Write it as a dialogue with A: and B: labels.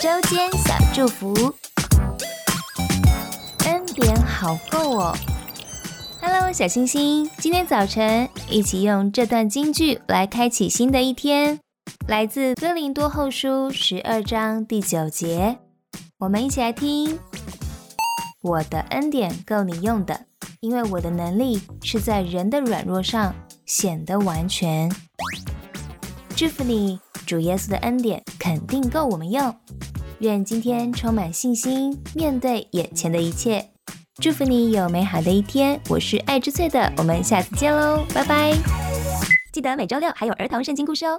A: 周间小祝福，恩典好够哦！Hello，小星星，今天早晨一起用这段金句来开启新的一天，来自哥林多后书十二章第九节，我们一起来听：我的恩典够你用的，因为我的能力是在人的软弱上显得完全。祝福你，主耶稣的恩典肯定够我们用。愿今天充满信心，面对眼前的一切。祝福你有美好的一天。我是爱之翠的，我们下次见喽，拜拜。记得每周六还有儿童圣经故事哦。